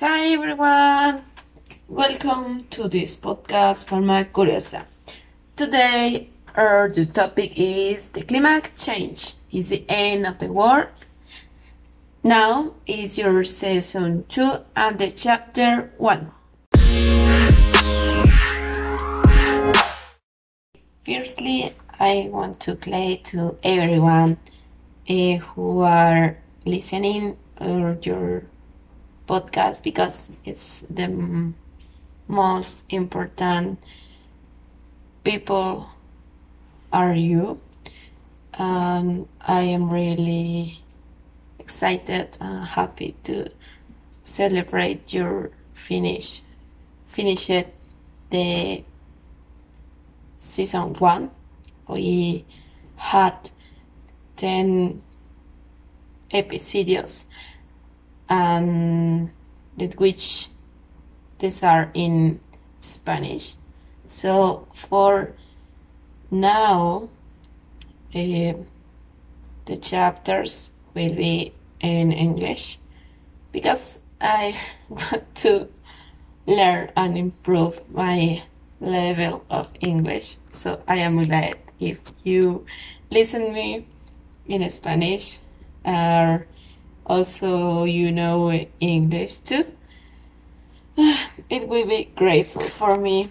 Hi everyone, welcome to this podcast Forma Curiosa. Today, our the topic is the climate change is the end of the world. Now is your season two and the chapter one. Firstly, I want to play to everyone uh, who are listening or your podcast because it's the most important people are you. Um, I am really excited and happy to celebrate your finish finish it the season one. We had ten episodios and that which these are in Spanish. So for now, uh, the chapters will be in English because I want to learn and improve my level of English. So I am glad if you listen me in Spanish or also you know English too. It will be grateful for me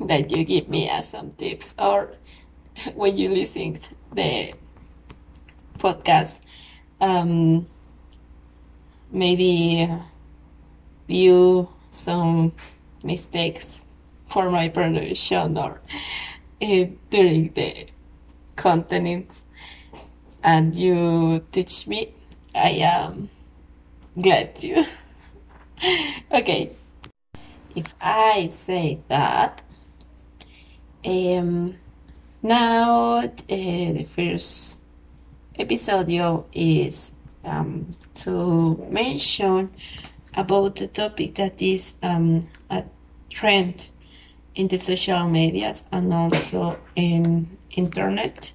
that you give me uh, some tips or when you listen the podcast um, maybe view some mistakes for my pronunciation or uh, during the content and you teach me i am glad to. Okay. If i say that um now uh, the first episode is um, to mention about the topic that is um, a trend in the social medias and also in internet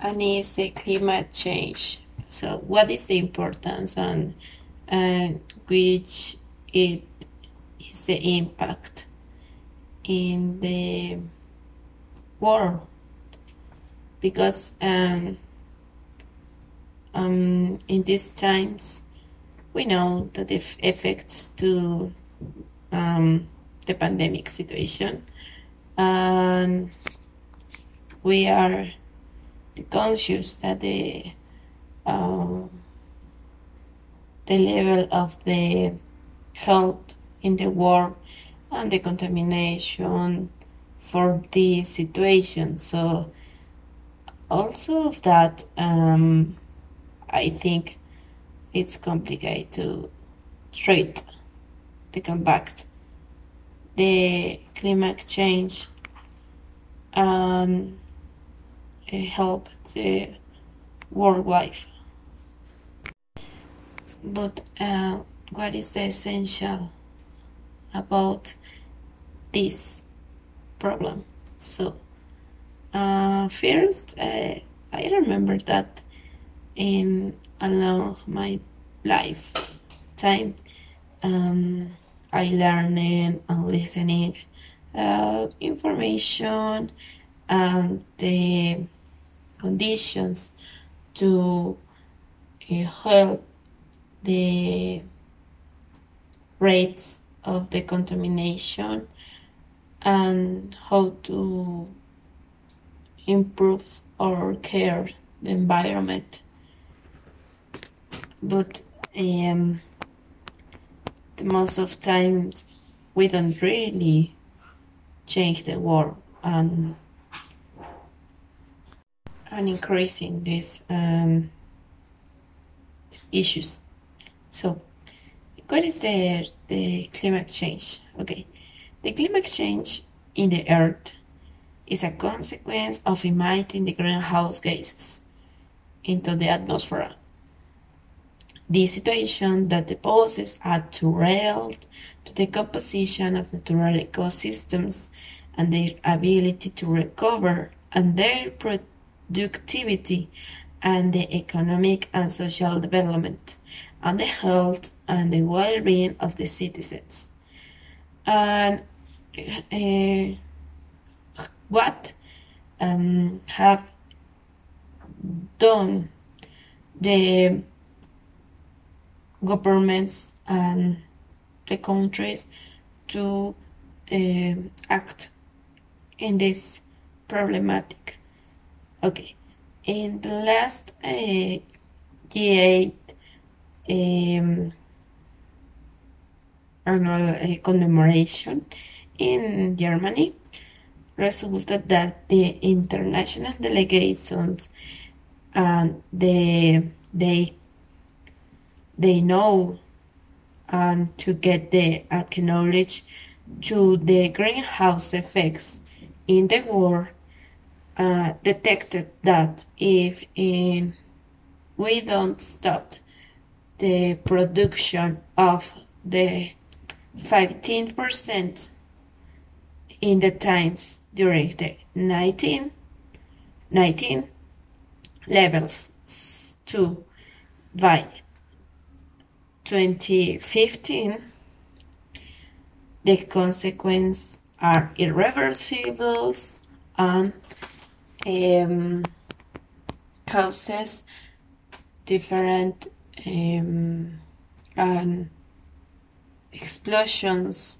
and is the climate change so what is the importance and uh, which it is the impact in the world? Because um, um, in these times we know that the effects to um, the pandemic situation and we are conscious that the uh, the level of the health in the world and the contamination for this situation. So also of that um, i think it's complicated to treat the combat the climate change and uh, help the worldwide but uh, what is the essential about this problem? So uh, first uh, i remember that in along my lifetime um, i learning and listening uh, information and the conditions to uh, help the rates of the contamination and how to improve or care the environment. But um, the most of times we don't really change the world and and increasing these um, issues so what is the the climate change? Okay. The climate change in the earth is a consequence of emitting the greenhouse gases into the atmosphere. This situation that add to health to the composition of natural ecosystems and their ability to recover and their productivity and the economic and social development on the health and the well-being of the citizens. And uh, what um, have done the governments and the countries to uh, act in this problematic. Okay, in the last uh, G8 um, annual uh, commemoration in Germany. Resulted that the international delegations and the they they know and to get the acknowledge to the greenhouse effects in the world uh, detected that if in, we don't stop the production of the 15% in the times during the 19, 19 levels to by 2015 the consequences are irreversible and um, causes different um, and explosions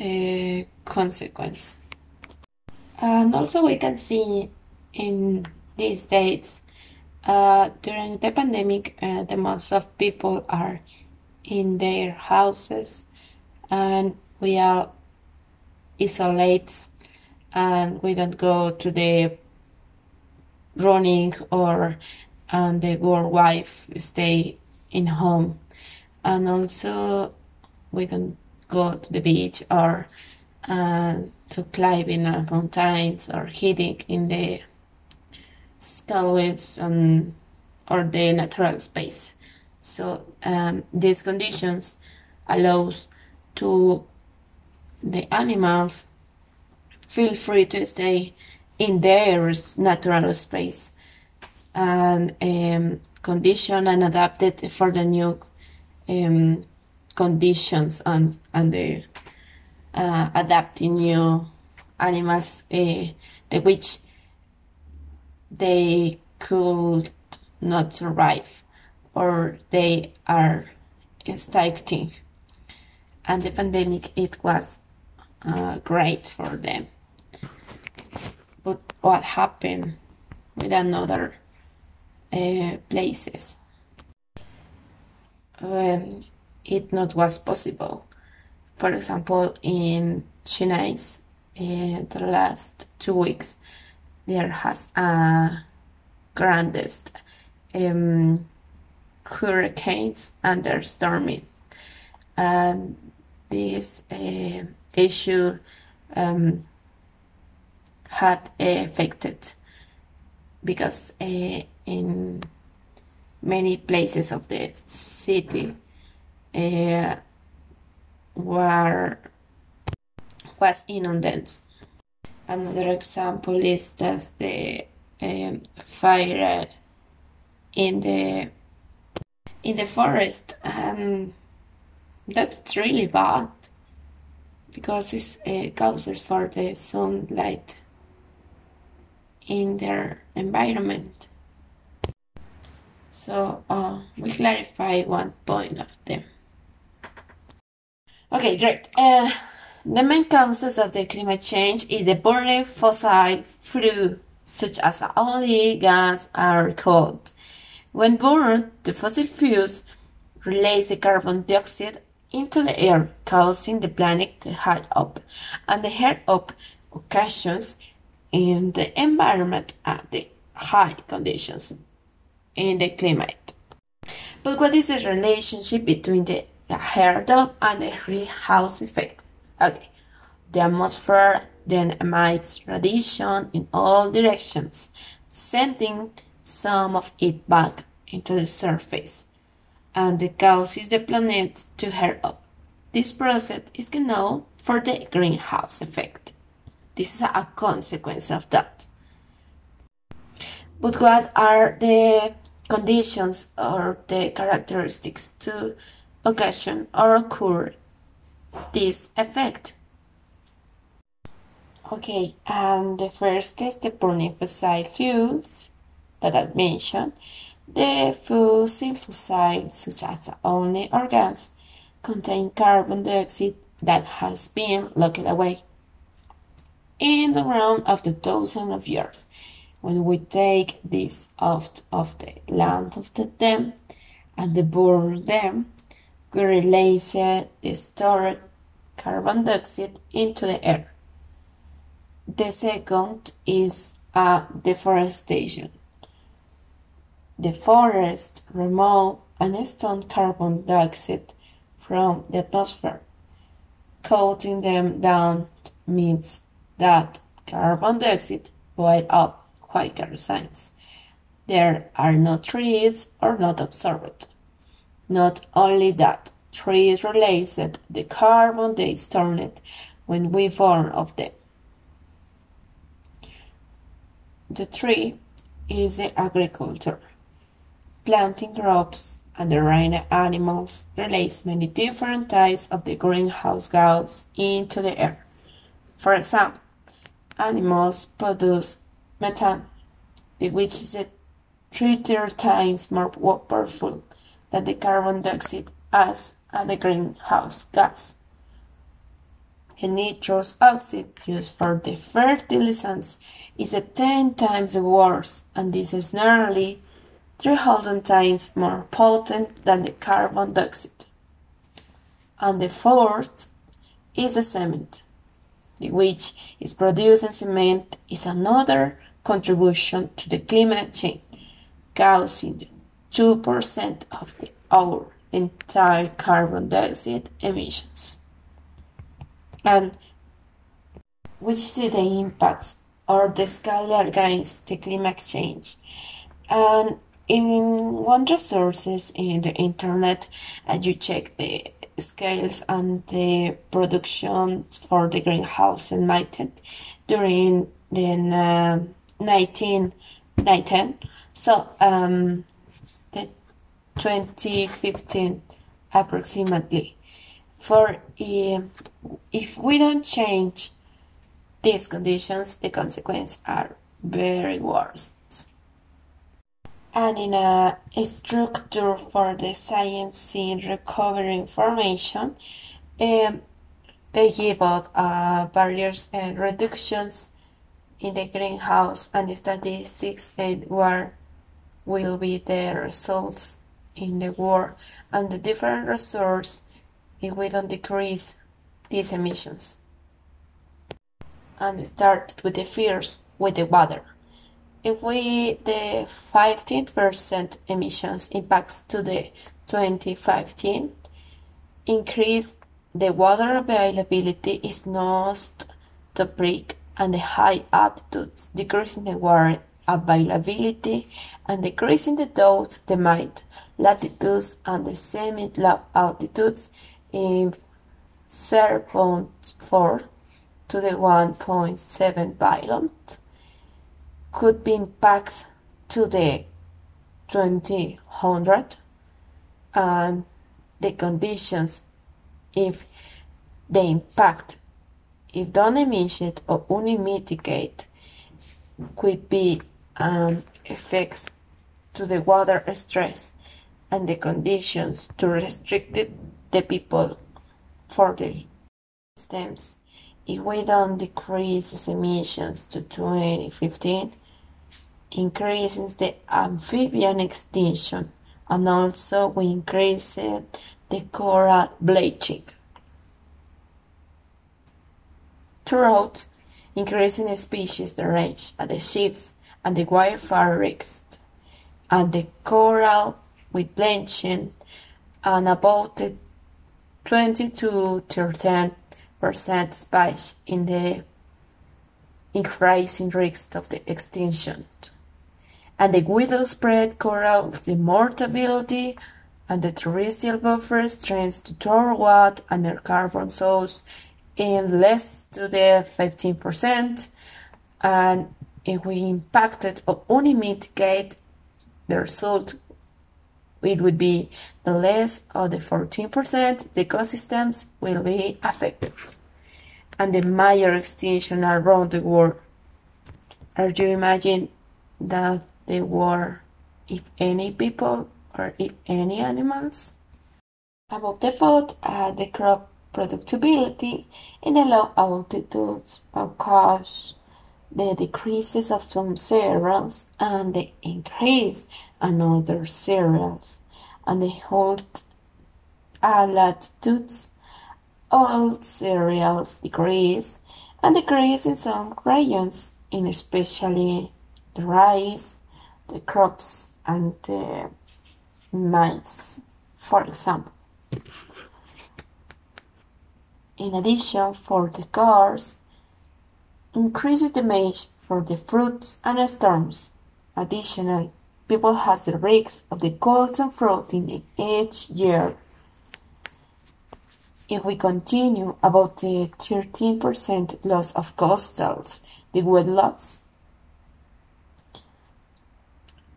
uh, consequence. And also we can see in these days uh, during the pandemic uh, the most of people are in their houses and we are isolates and we don't go to the running or and the girl wife stay in home. And also we don't go to the beach or uh, to climb in the mountains or hiding in the skyways and or the natural space. So um, these conditions allows to the animals feel free to stay in their natural space and um, conditioned and adapted for the new um, conditions and and the uh, adapting new animals uh, the which they could not survive or they are extincting and the pandemic it was uh, great for them. But what happened with another uh, places. Um, it not was possible. For example in Chinese in the last two weeks there has a grandest um, hurricanes and storming and this uh, issue um, had affected because uh, in many places of the city uh, were was inundated. Another example is that the um, fire in the in the forest and that's really bad because it uh, causes for the sunlight in their environment. So uh, we clarify one point of them. Okay, great. Uh, the main causes of the climate change is the burning fossil fuel, such as oil, gas, or coal. When burned, the fossil fuels release the carbon dioxide into the air, causing the planet to heat up, and the heat up occasions in the environment at the high conditions in the climate. But what is the relationship between the up and the greenhouse effect? Okay, the atmosphere then emits radiation in all directions, sending some of it back into the surface and the causes the planet to heat up. This process is known for the greenhouse effect. This is a consequence of that. But what are the conditions or the characteristics to occasion or occur this effect. Okay, and the first is the burning fossil fuels that I mentioned. The fossil fossils, such as only organs, contain carbon dioxide that has been locked away in the ground after thousands of years. When we take this out of the land of the them and the burn them, we release uh, the stored carbon dioxide into the air. The second is a deforestation. The forest remove and stone carbon dioxide from the atmosphere. Coating them down means that carbon dioxide boil up quite kerosene. There are no trees or not observed. Not only that, trees release the carbon they stored when we form of them. The tree is the agriculture. Planting crops and the rain animals release many different types of the greenhouse gas into the air. For example, animals produce methane, which is three times more powerful than the carbon dioxide as the greenhouse gas. The nitrous oxide used for the fertilizants is 10 times worse, and this is nearly 300 times more potent than the carbon dioxide. And the fourth is the cement, the which is producing cement is another contribution to the climate change, causing 2% of the, our entire carbon dioxide emissions and which see the impacts or the scale against the climate change. And in one resources in the internet, uh, you check the scales and the production for the greenhouse emitted during the uh, 1910. So um, the 2015 approximately for if we don't change these conditions, the consequences are very worse. And in a structure for the science in recovery information, um, they give out uh, various uh, reductions in the greenhouse and statistics and where will be the results in the world and the different resources if we don't decrease these emissions. And start with the fears with the water. If we the 15% emissions impacts to the 2015 increase the water availability is not the break and the high altitudes decreasing the water availability and decreasing the dose the might latitudes and the semi-low altitudes in 0.4 to the 1.7 violent could be impact to the 2000 and the conditions if the impact if don't emission or only mitigate could be um, effects to the water stress and the conditions to restrict the people for the stems. If we don't decrease emissions to 2015, increases the amphibian extinction and also we increase uh, the coral bleaching. Throughout, increasing species the range at the ships and the wildfire risks, and the coral with bleaching and about the 20 to 13 percent spike in the increasing risk of the extinction. And the widespread coral the mortality and the terrestrial buffer trends to toward and their carbon source in less to the 15% and if we impacted or only mitigate the result it would be the less of the 14% the ecosystems will be affected and the major extinction around the world. Are you imagine that there were if any people or if any animals? Above the food, uh, the crop productivity in the low altitudes cause the decreases of some cereals and the increase in other cereals and the hold uh, latitudes all cereals decrease and decrease in some regions in especially the rice the crops and the maize for example in addition, for the cars, increases the damage for the fruits and storms. Additionally, people have the risk of the golden fruit in each year. If we continue about the 13% loss of coastals, the wet loss,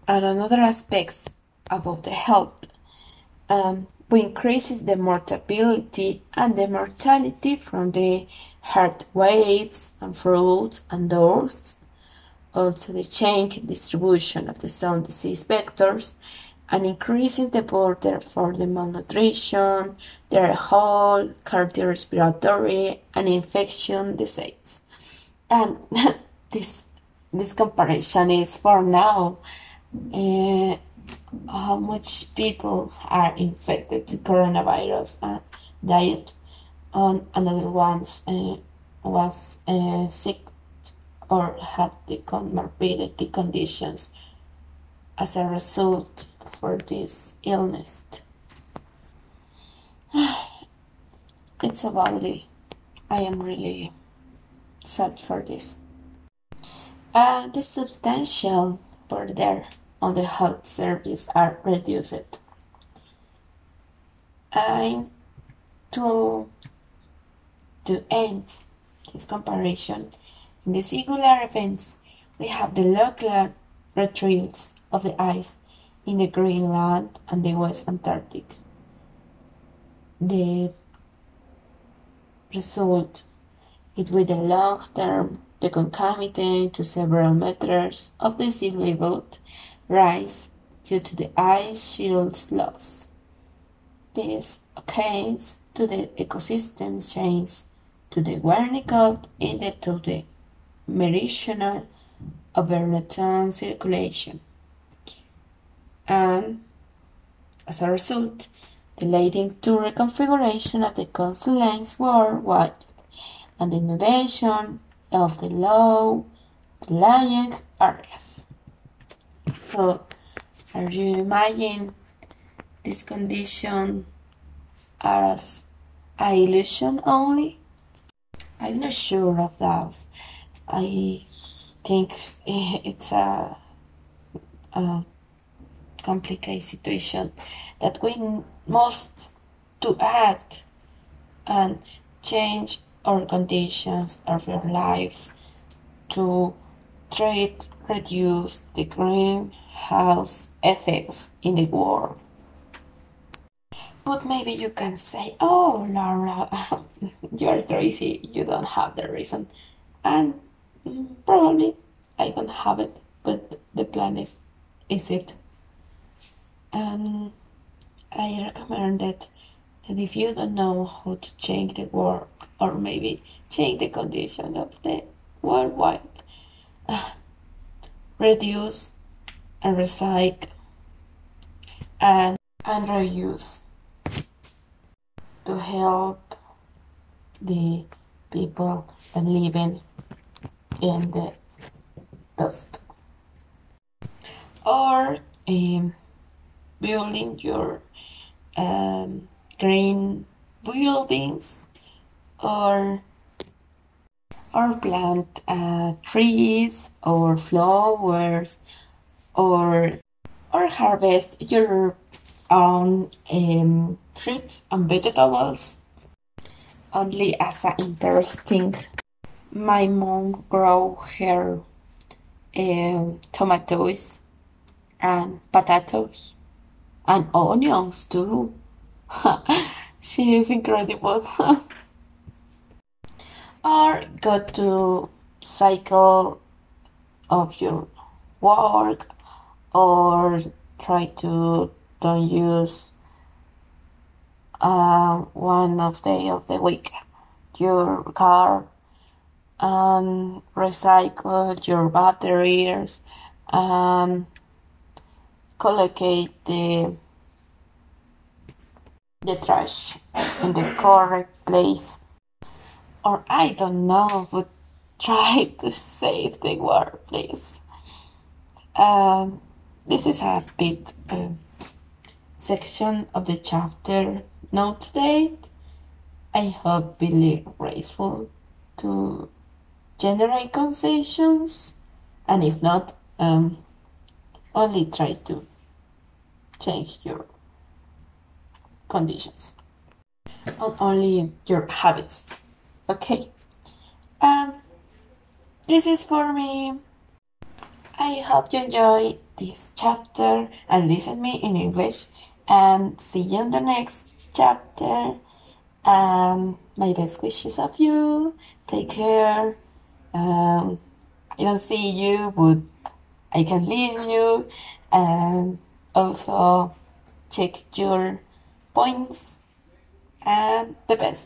and another aspects about the health, um, we increases the mortality and the mortality from the heart waves and fruits and dust, also the change distribution of the some disease vectors, and increasing the border for the malnutrition, the whole cardiorespiratory and infection disease. And this this comparison is for now. Uh, how much people are infected to coronavirus and died on another ones uh, was uh, sick or had the comorbidity conditions as a result for this illness. it's a valley. I am really sad for this. Uh, the substantial border on the health service are reduced. And to, to end this comparison, in the singular events, we have the local retreats of the ice in the Greenland and the West Antarctic. The result it with the long term the concomitant to several meters of the sea level rise due to the ice shield's loss. This occurs to the ecosystem change to the in the to the meridional overturning circulation. And as a result, the leading to reconfiguration of the coastal lines worldwide and the inundation of the low lying areas. So, are you imagine this condition as an illusion only? I'm not sure of that. I think it's a, a complicated situation that we must to act and change our conditions of our lives to treat reduce the greenhouse effects in the world. But maybe you can say, oh, Laura, you're crazy, you don't have the reason. And mm, probably I don't have it, but the plan is, is it. And I recommend that, that if you don't know how to change the world, or maybe change the conditions of the worldwide, reduce and recycle and, and reuse to help the people living in the dust. Or um, building your um, green buildings or or plant uh, trees or flowers or or harvest your own um, fruits and vegetables only as an interesting my mom grow her uh, tomatoes and potatoes and onions too. she is incredible. or go to cycle of your work or try to don't use uh, one of day of the week your car and recycle your batteries and collocate the the trash in the correct place or I don't know but try to save the world please. Um, this is a bit uh, section of the chapter. Note today I hope really graceful to generate conversations and if not um, only try to change your conditions. Not only your habits okay um this is for me i hope you enjoy this chapter and listen me in english and see you in the next chapter And my best wishes of you. Take care. Um, I don't see you, but I can lead you. And also check your points and the best.